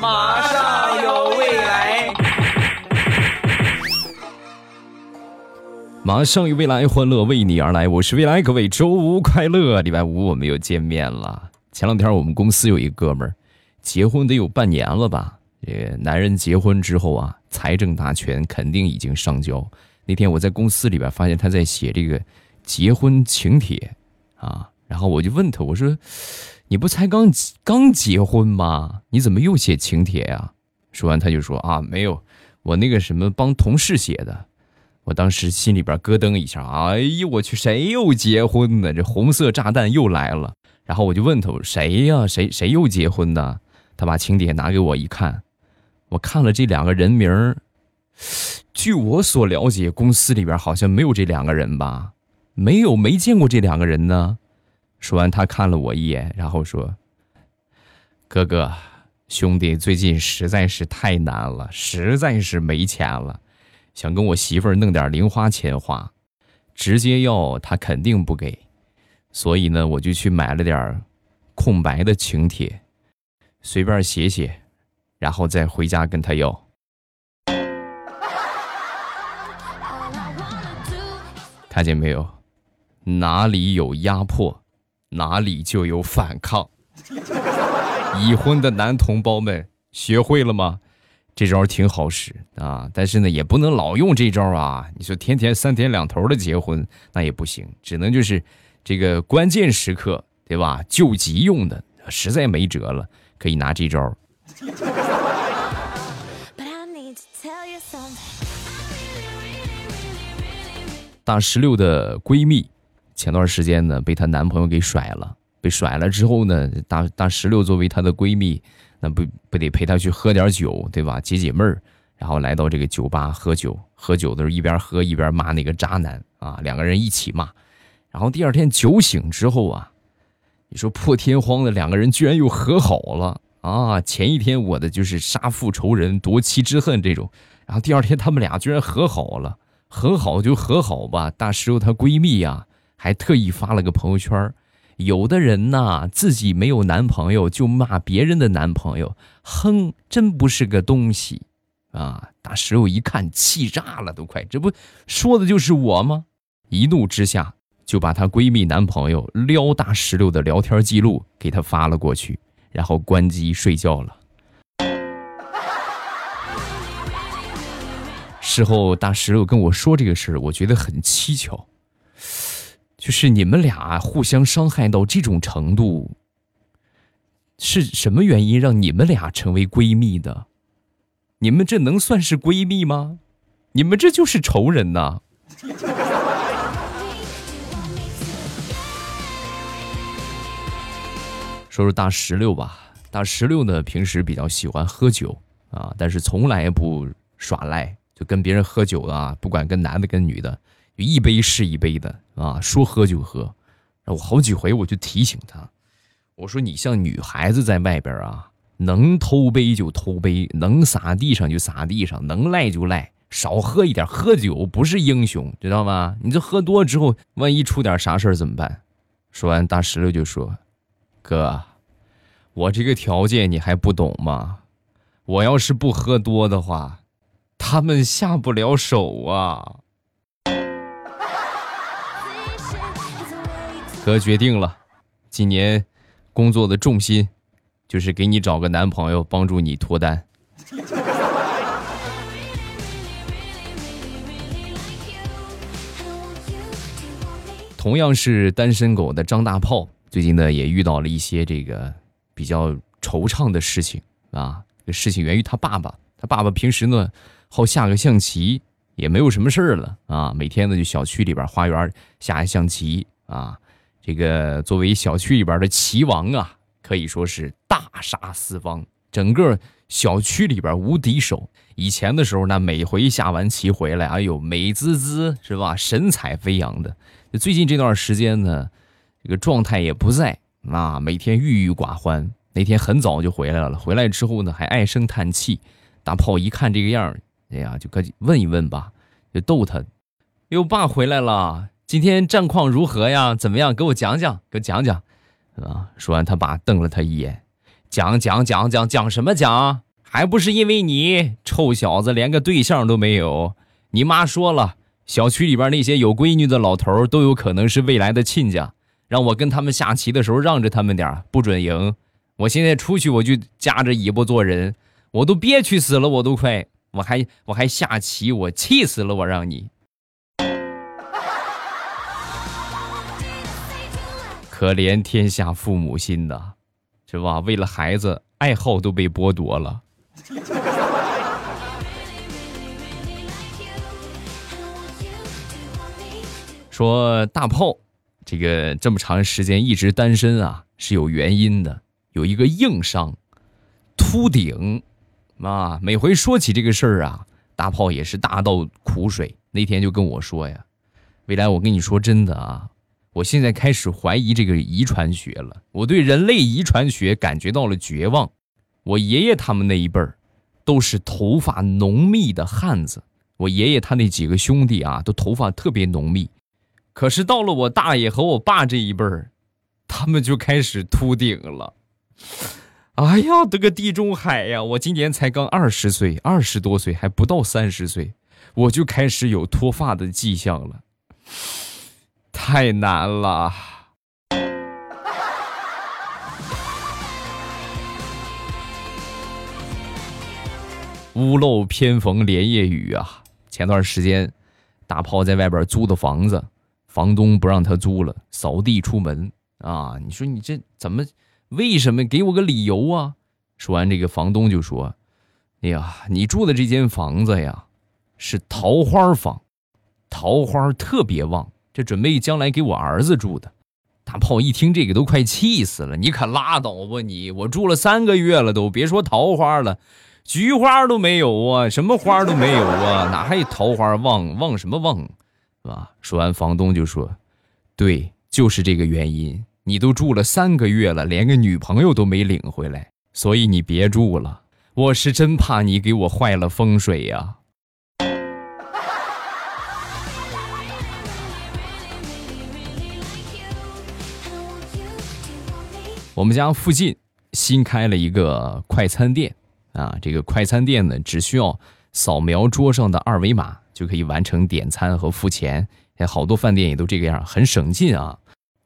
马上有未来，马上有未来，欢乐为你而来。我是未来，各位周五快乐！礼拜五我们又见面了。前两天我们公司有一哥们儿结婚得有半年了吧？这男人结婚之后啊，财政大权肯定已经上交。那天我在公司里边发现他在写这个结婚请帖啊，然后我就问他，我说：“你不才刚刚结婚吗？你怎么又写请帖呀？”说完他就说：“啊，没有，我那个什么帮同事写的。”我当时心里边咯噔一下，哎呦我去，谁又结婚呢？这红色炸弹又来了。然后我就问他，谁呀？谁谁又结婚呢？他把请帖拿给我一看，我看了这两个人名儿，据我所了解，公司里边好像没有这两个人吧？没有，没见过这两个人呢。说完，他看了我一眼，然后说：“哥哥，兄弟最近实在是太难了，实在是没钱了。”想跟我媳妇儿弄点零花钱花，直接要他肯定不给，所以呢，我就去买了点空白的请帖，随便写写，然后再回家跟他要。看见没有？哪里有压迫，哪里就有反抗。已婚的男同胞们，学会了吗？这招挺好使啊，但是呢，也不能老用这招啊。你说天天三天两头的结婚，那也不行，只能就是这个关键时刻，对吧？救急用的，实在没辙了，可以拿这招。大石榴的闺蜜，前段时间呢被她男朋友给甩了，被甩了之后呢，大大石榴作为她的闺蜜。那不不得陪她去喝点酒，对吧？解解闷儿，然后来到这个酒吧喝酒。喝酒的时候一边喝一边骂那个渣男啊，两个人一起骂。然后第二天酒醒之后啊，你说破天荒的两个人居然又和好了啊！前一天我的就是杀父仇人夺妻之恨这种，然后第二天他们俩居然和好了，和好就和好吧。大石榴她闺蜜呀，还特意发了个朋友圈有的人呐，自己没有男朋友就骂别人的男朋友，哼，真不是个东西，啊！大石榴一看气炸了，都快，这不说的就是我吗？一怒之下就把她闺蜜男朋友撩大石榴的聊天记录给她发了过去，然后关机睡觉了。事后大石榴跟我说这个事儿，我觉得很蹊跷。就是你们俩互相伤害到这种程度，是什么原因让你们俩成为闺蜜的？你们这能算是闺蜜吗？你们这就是仇人呐！说说大石榴吧，大石榴呢，平时比较喜欢喝酒啊，但是从来不耍赖，就跟别人喝酒啊，不管跟男的跟女的。就一杯是一杯的啊，说喝就喝。我好几回我就提醒他，我说你像女孩子在外边啊，能偷杯就偷杯，能撒地上就撒地上，能赖就赖，少喝一点。喝酒不是英雄，知道吗？你这喝多之后，万一出点啥事儿怎么办？说完，大石榴就说：“哥，我这个条件你还不懂吗？我要是不喝多的话，他们下不了手啊。”哥决定了，今年工作的重心就是给你找个男朋友，帮助你脱单。同样是单身狗的张大炮，最近呢也遇到了一些这个比较惆怅的事情啊。这事情源于他爸爸，他爸爸平时呢好下个象棋，也没有什么事儿了啊，每天呢就小区里边花园下象棋啊。这个作为小区里边的棋王啊，可以说是大杀四方，整个小区里边无敌手。以前的时候呢，每回下完棋回来，哎呦，美滋滋是吧？神采飞扬的。最近这段时间呢，这个状态也不在啊，每天郁郁寡欢。那天很早就回来了，回来之后呢，还唉声叹气。大炮一看这个样哎呀，就赶紧问一问吧，就逗他：“哟，爸回来了。”今天战况如何呀？怎么样？给我讲讲，给我讲讲，啊！说完，他爸瞪了他一眼：“讲讲讲讲讲什么讲？还不是因为你臭小子连个对象都没有。你妈说了，小区里边那些有闺女的老头都有可能是未来的亲家，让我跟他们下棋的时候让着他们点不准赢。我现在出去我就夹着尾巴做人，我都憋屈死了，我都快，我还我还下棋，我气死了，我让你。可怜天下父母心呐，是吧？为了孩子，爱好都被剥夺了。说大炮，这个这么长时间一直单身啊，是有原因的，有一个硬伤，秃顶。啊，每回说起这个事儿啊，大炮也是大倒苦水。那天就跟我说呀，未来我跟你说真的啊。我现在开始怀疑这个遗传学了，我对人类遗传学感觉到了绝望。我爷爷他们那一辈儿，都是头发浓密的汉子。我爷爷他那几个兄弟啊，都头发特别浓密。可是到了我大爷和我爸这一辈儿，他们就开始秃顶了。哎呀，这个地中海呀！我今年才刚二十岁，二十多岁还不到三十岁，我就开始有脱发的迹象了。太难了。屋漏偏逢连夜雨啊！前段时间，大炮在外边租的房子，房东不让他租了，扫地出门啊！你说你这怎么？为什么？给我个理由啊！说完这个，房东就说：“哎呀，你住的这间房子呀，是桃花房，桃花特别旺。”这准备将来给我儿子住的，大炮一听这个都快气死了。你可拉倒吧你！我住了三个月了，都别说桃花了，菊花都没有啊，什么花都没有啊，哪还有桃花旺旺什么旺，是吧？说完，房东就说：“对，就是这个原因。你都住了三个月了，连个女朋友都没领回来，所以你别住了。我是真怕你给我坏了风水呀。”我们家附近新开了一个快餐店，啊，这个快餐店呢，只需要扫描桌上的二维码就可以完成点餐和付钱。好多饭店也都这个样，很省劲啊。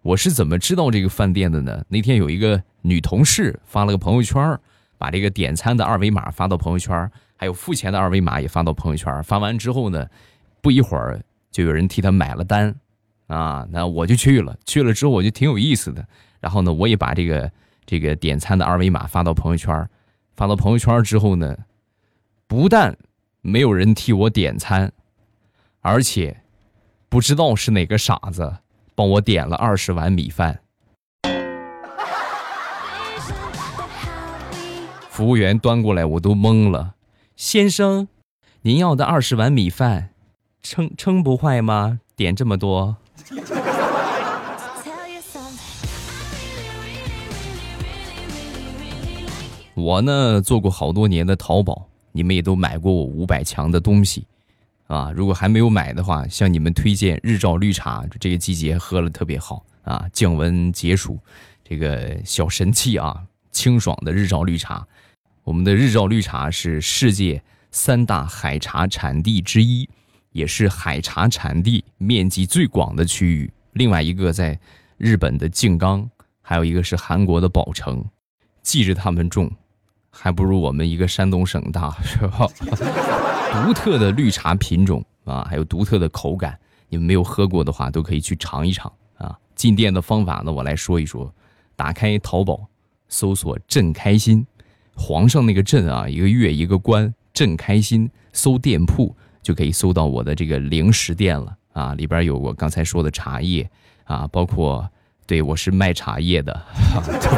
我是怎么知道这个饭店的呢？那天有一个女同事发了个朋友圈，把这个点餐的二维码发到朋友圈，还有付钱的二维码也发到朋友圈。发完之后呢，不一会儿就有人替她买了单，啊，那我就去了。去了之后我就挺有意思的。然后呢，我也把这个这个点餐的二维码发到朋友圈，发到朋友圈之后呢，不但没有人替我点餐，而且不知道是哪个傻子帮我点了二十碗米饭。服务员端过来，我都懵了。先生，您要的二十碗米饭，撑撑不坏吗？点这么多。我呢做过好多年的淘宝，你们也都买过我五百强的东西，啊，如果还没有买的话，向你们推荐日照绿茶，这个季节喝了特别好啊，降温解暑，这个小神器啊，清爽的日照绿茶。我们的日照绿茶是世界三大海茶产地之一，也是海茶产地面积最广的区域。另外一个在日本的静冈，还有一个是韩国的宝城，记着他们种。还不如我们一个山东省大，是吧？独特的绿茶品种啊，还有独特的口感，你们没有喝过的话，都可以去尝一尝啊。进店的方法呢，我来说一说。打开淘宝，搜索“朕开心”，皇上那个“朕”啊，一个月一个官，“朕开心”，搜店铺就可以搜到我的这个零食店了啊。里边有我刚才说的茶叶啊，包括对我是卖茶叶的，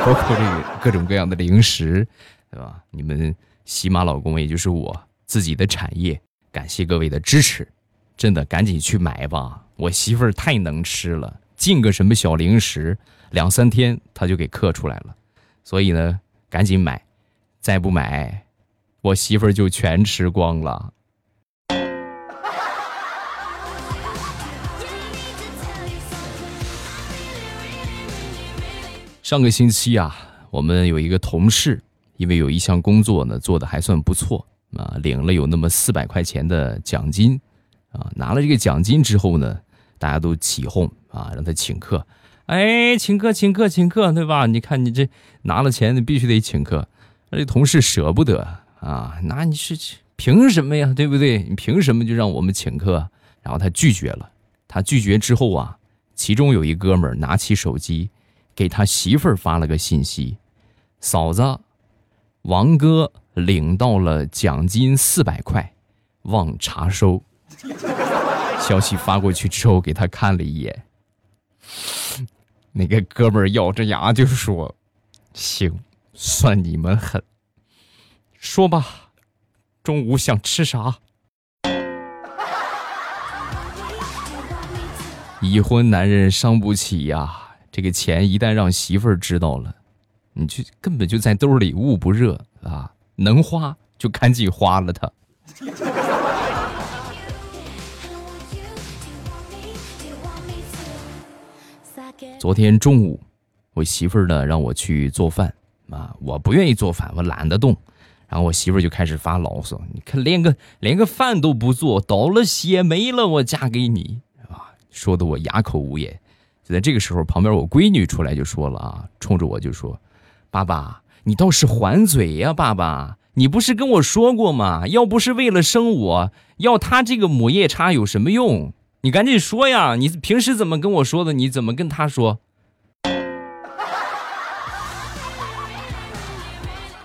包括这个各种各样的零食。对吧？你们喜马老公，也就是我自己的产业，感谢各位的支持，真的赶紧去买吧！我媳妇儿太能吃了，进个什么小零食，两三天她就给刻出来了，所以呢，赶紧买，再不买，我媳妇儿就全吃光了。上个星期啊。我们有一个同事，因为有一项工作呢做的还算不错啊，领了有那么四百块钱的奖金啊。拿了这个奖金之后呢，大家都起哄啊，让他请客。哎，请客，请客，请客，对吧？你看你这拿了钱，你必须得请客。那这同事舍不得啊，那你是凭什么呀？对不对？你凭什么就让我们请客？然后他拒绝了。他拒绝之后啊，其中有一哥们拿起手机，给他媳妇儿发了个信息：“嫂子，王哥领到了奖金四百块，望查收。”消息发过去之后，给他看了一眼。那个哥们儿咬着牙就说：“行，算你们狠。说吧，中午想吃啥？”已婚男人伤不起呀，这个钱一旦让媳妇儿知道了，你就根本就在兜里捂不热啊！能花就赶紧花了它。昨天中午，我媳妇儿呢让我去做饭啊，我不愿意做饭，我懒得动。然后我媳妇儿就开始发牢骚：“你看，连个连个饭都不做，倒了血霉了，我嫁给你啊！”说的我哑口无言。就在这个时候，旁边我闺女出来就说了啊，冲着我就说：“爸爸，你倒是还嘴呀，爸爸，你不是跟我说过吗？要不是为了生我，要他这个母夜叉有什么用？”你赶紧说呀！你平时怎么跟我说的？你怎么跟他说？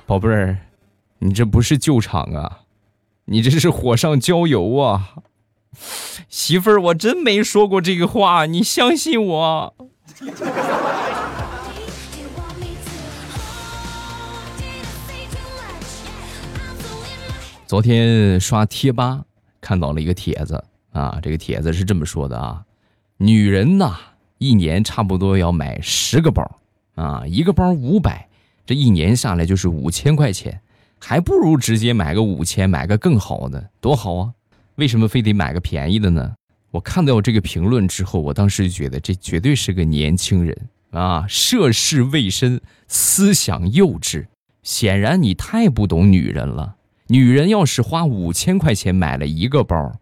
宝贝儿，你这不是救场啊，你这是火上浇油啊！媳妇儿，我真没说过这个话，你相信我。昨天刷贴吧看到了一个帖子。啊，这个帖子是这么说的啊，女人呐，一年差不多要买十个包，啊，一个包五百，这一年下来就是五千块钱，还不如直接买个五千，买个更好的，多好啊！为什么非得买个便宜的呢？我看到这个评论之后，我当时就觉得这绝对是个年轻人啊，涉世未深，思想幼稚，显然你太不懂女人了。女人要是花五千块钱买了一个包。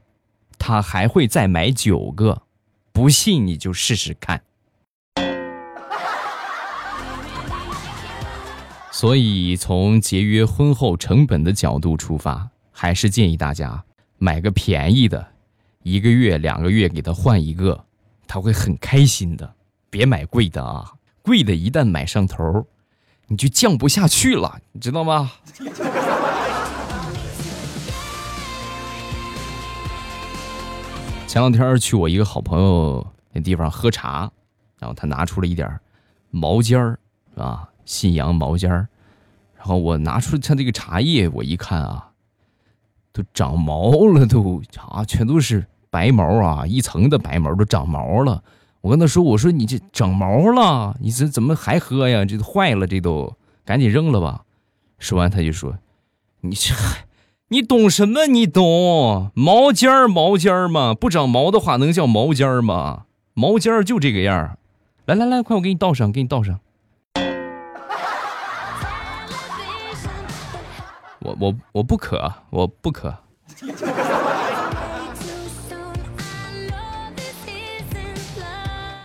她还会再买九个，不信你就试试看。所以从节约婚后成本的角度出发，还是建议大家买个便宜的，一个月两个月给他换一个，他会很开心的。别买贵的啊，贵的一旦买上头，你就降不下去了，你知道吗？前两天去我一个好朋友那地方喝茶，然后他拿出了一点毛尖儿，啊，信阳毛尖儿，然后我拿出他这个茶叶，我一看啊，都长毛了，都啊，全都是白毛啊，一层的白毛都长毛了。我跟他说：“我说你这长毛了，你这怎么还喝呀？这都坏了，这都赶紧扔了吧。”说完他就说：“你这还。”你懂什么？你懂毛尖儿毛尖儿吗？不长毛的话能叫毛尖儿吗？毛尖儿就这个样儿。来来来，快我给你倒上，给你倒上。我我我不渴，我不渴。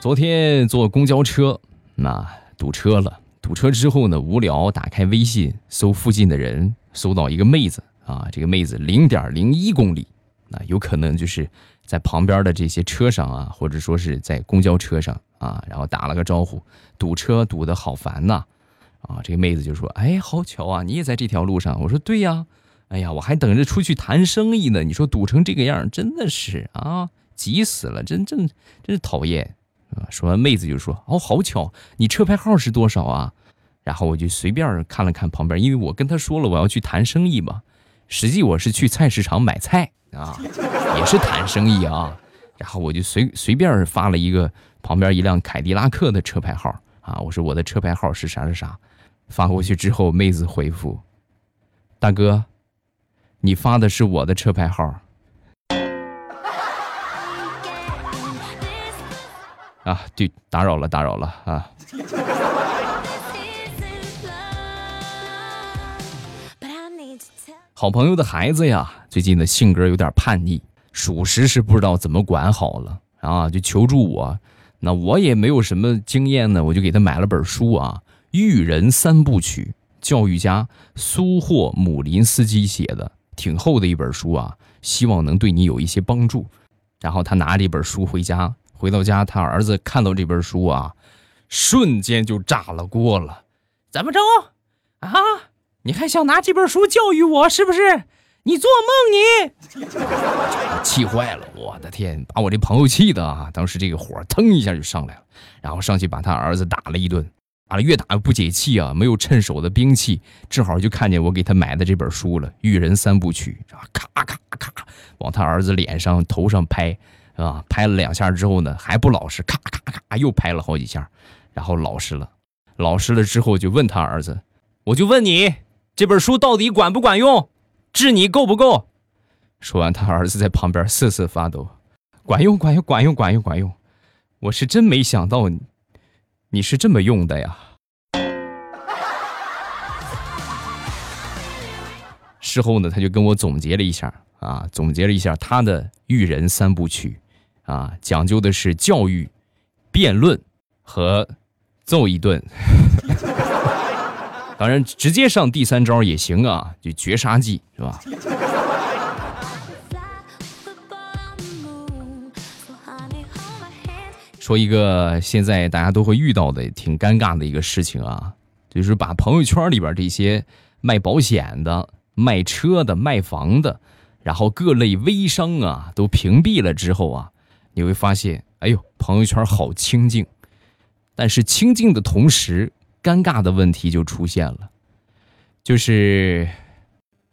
昨天坐公交车，那堵车了。堵车之后呢，无聊，打开微信搜附近的人，搜到一个妹子。啊，这个妹子零点零一公里，那有可能就是在旁边的这些车上啊，或者说是在公交车上啊，然后打了个招呼，堵车堵得好烦呐，啊，这个妹子就说：“哎，好巧啊，你也在这条路上。”我说：“对呀，哎呀，我还等着出去谈生意呢。你说堵成这个样，真的是啊，急死了，真真真是讨厌啊。”说完，妹子就说：“哦，好巧，你车牌号是多少啊？”然后我就随便看了看旁边，因为我跟他说了我要去谈生意嘛。实际我是去菜市场买菜啊，也是谈生意啊。然后我就随随便发了一个旁边一辆凯迪拉克的车牌号啊，我说我的车牌号是啥是啥。发过去之后，妹子回复：“大哥，你发的是我的车牌号。” 啊，对，打扰了，打扰了啊。好朋友的孩子呀，最近的性格有点叛逆，属实是不知道怎么管好了啊，就求助我。那我也没有什么经验呢，我就给他买了本书啊，《育人三部曲》，教育家苏霍姆林斯基写的，挺厚的一本书啊，希望能对你有一些帮助。然后他拿着这本书回家，回到家，他儿子看到这本书啊，瞬间就炸了锅了。怎么着啊？你还想拿这本书教育我是不是？你做梦！你 气坏了，我的天，把我这朋友气的啊！当时这个火腾一下就上来了，然后上去把他儿子打了一顿，打了越打越不解气啊！没有趁手的兵器，正好就看见我给他买的这本书了，《育人三部曲》，啊？咔咔咔，往他儿子脸上、头上拍，啊？拍了两下之后呢，还不老实，咔咔咔，又拍了好几下，然后老实了，老实了之后就问他儿子，我就问你。这本书到底管不管用？治你够不够？说完，他儿子在旁边瑟瑟发抖。管用，管用，管用，管用，管用。我是真没想到，你是这么用的呀。事后呢，他就跟我总结了一下啊，总结了一下他的育人三部曲啊，讲究的是教育、辩论和揍一顿。当然，直接上第三招也行啊，就绝杀技是吧？说一个现在大家都会遇到的挺尴尬的一个事情啊，就是把朋友圈里边这些卖保险的、卖车的、卖房的，然后各类微商啊都屏蔽了之后啊，你会发现，哎呦，朋友圈好清静。但是清静的同时，尴尬的问题就出现了，就是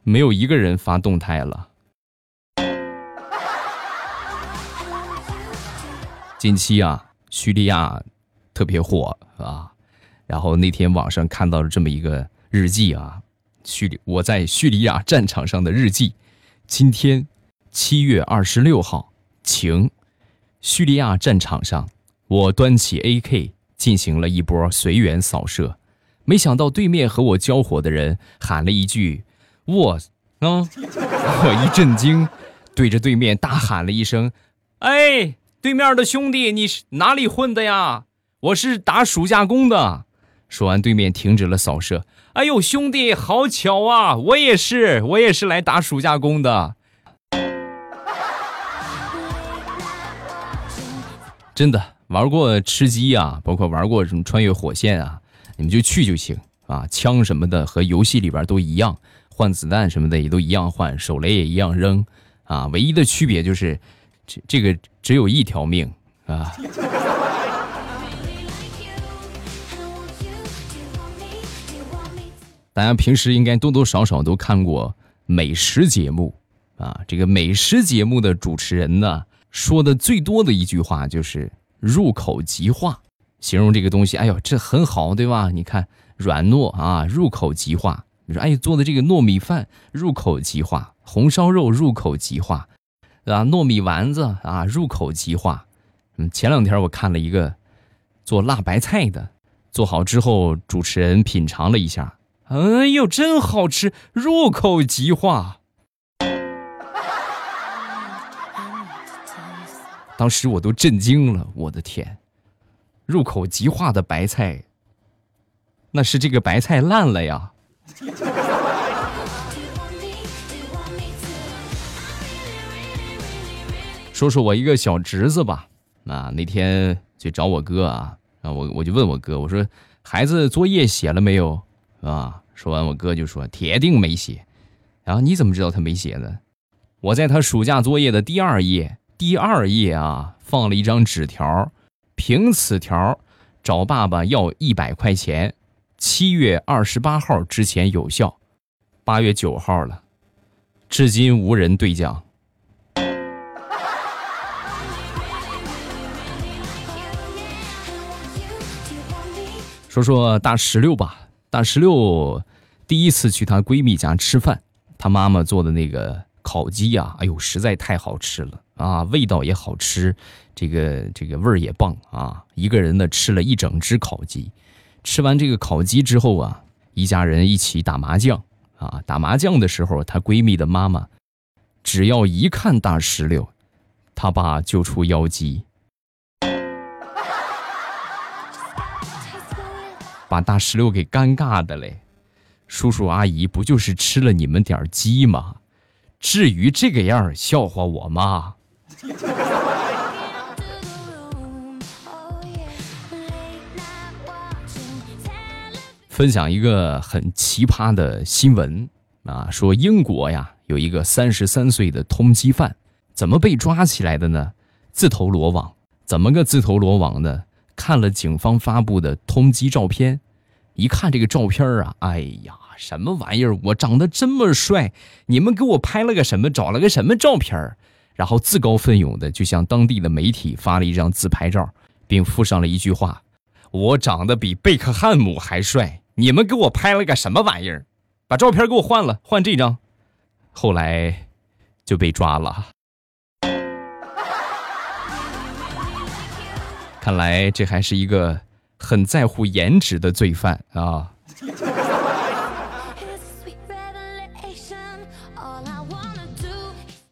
没有一个人发动态了。近期啊，叙利亚特别火啊，然后那天网上看到了这么一个日记啊，叙利我在叙利亚战场上的日记。今天七月二十六号，晴，叙利亚战场上，我端起 AK。进行了一波随缘扫射，没想到对面和我交火的人喊了一句“我”，啊！我一震惊，对着对面大喊了一声：“哎，对面的兄弟，你是哪里混的呀？我是打暑假工的。”说完，对面停止了扫射。哎呦，兄弟，好巧啊！我也是，我也是来打暑假工的。真的。玩过吃鸡啊，包括玩过什么穿越火线啊，你们就去就行啊。枪什么的和游戏里边都一样，换子弹什么的也都一样换，手雷也一样扔啊。唯一的区别就是，这这个只有一条命啊。大家平时应该多多少少都看过美食节目啊。这个美食节目的主持人呢，说的最多的一句话就是。入口即化，形容这个东西，哎呦，这很好，对吧？你看软糯啊，入口即化。你说，哎，做的这个糯米饭入口即化，红烧肉入口即化，对吧？糯米丸子啊，入口即化。嗯，前两天我看了一个做辣白菜的，做好之后，主持人品尝了一下，哎呦，真好吃，入口即化。当时我都震惊了，我的天，入口即化的白菜，那是这个白菜烂了呀。说说我一个小侄子吧，啊，那天去找我哥啊，啊，我我就问我哥，我说孩子作业写了没有？啊，说完我哥就说铁定没写。然后你怎么知道他没写呢？我在他暑假作业的第二页。第二页啊，放了一张纸条，凭此条找爸爸要一百块钱，七月二十八号之前有效，八月九号了，至今无人兑奖。说说大石榴吧，大石榴第一次去她闺蜜家吃饭，她妈妈做的那个烤鸡呀，哎呦，实在太好吃了。啊，味道也好吃，这个这个味儿也棒啊！一个人呢吃了一整只烤鸡，吃完这个烤鸡之后啊，一家人一起打麻将啊，打麻将的时候，她闺蜜的妈妈只要一看大石榴，她爸就出妖姬，把大石榴给尴尬的嘞。叔叔阿姨不就是吃了你们点鸡吗？至于这个样笑话我吗？分享一个很奇葩的新闻啊，说英国呀有一个三十三岁的通缉犯，怎么被抓起来的呢？自投罗网，怎么个自投罗网呢？看了警方发布的通缉照片，一看这个照片啊，哎呀，什么玩意儿？我长得这么帅，你们给我拍了个什么？找了个什么照片？然后自告奋勇的就向当地的媒体发了一张自拍照，并附上了一句话：“我长得比贝克汉姆还帅。”你们给我拍了个什么玩意儿？把照片给我换了，换这张。后来就被抓了。看来这还是一个很在乎颜值的罪犯啊。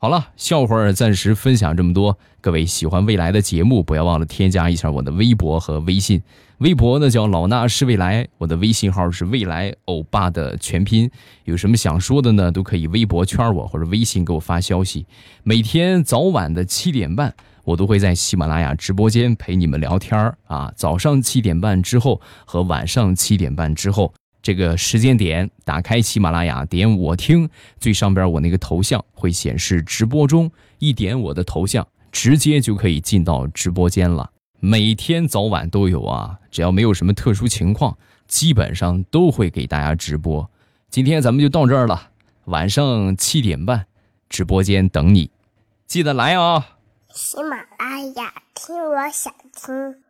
好了，笑话暂时分享这么多。各位喜欢未来的节目，不要忘了添加一下我的微博和微信。微博呢叫老衲是未来，我的微信号是未来欧巴的全拼。有什么想说的呢，都可以微博圈我或者微信给我发消息。每天早晚的七点半，我都会在喜马拉雅直播间陪你们聊天啊。早上七点半之后和晚上七点半之后。这个时间点，打开喜马拉雅，点我听，最上边我那个头像会显示直播中，一点我的头像，直接就可以进到直播间了。每天早晚都有啊，只要没有什么特殊情况，基本上都会给大家直播。今天咱们就到这儿了，晚上七点半，直播间等你，记得来啊！喜马拉雅听，我想听。